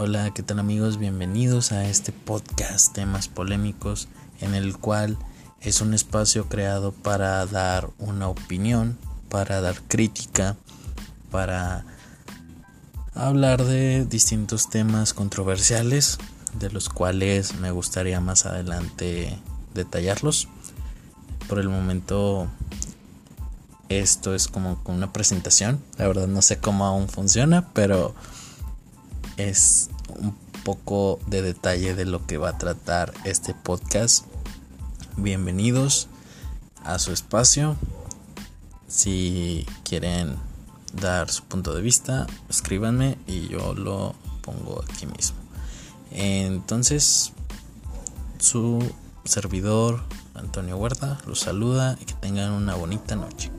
Hola, ¿qué tal amigos? Bienvenidos a este podcast temas polémicos en el cual es un espacio creado para dar una opinión, para dar crítica, para hablar de distintos temas controversiales de los cuales me gustaría más adelante detallarlos. Por el momento esto es como una presentación. La verdad no sé cómo aún funciona, pero es un poco de detalle de lo que va a tratar este podcast. Bienvenidos a su espacio. Si quieren dar su punto de vista, escríbanme y yo lo pongo aquí mismo. Entonces, su servidor Antonio Huerta los saluda y que tengan una bonita noche.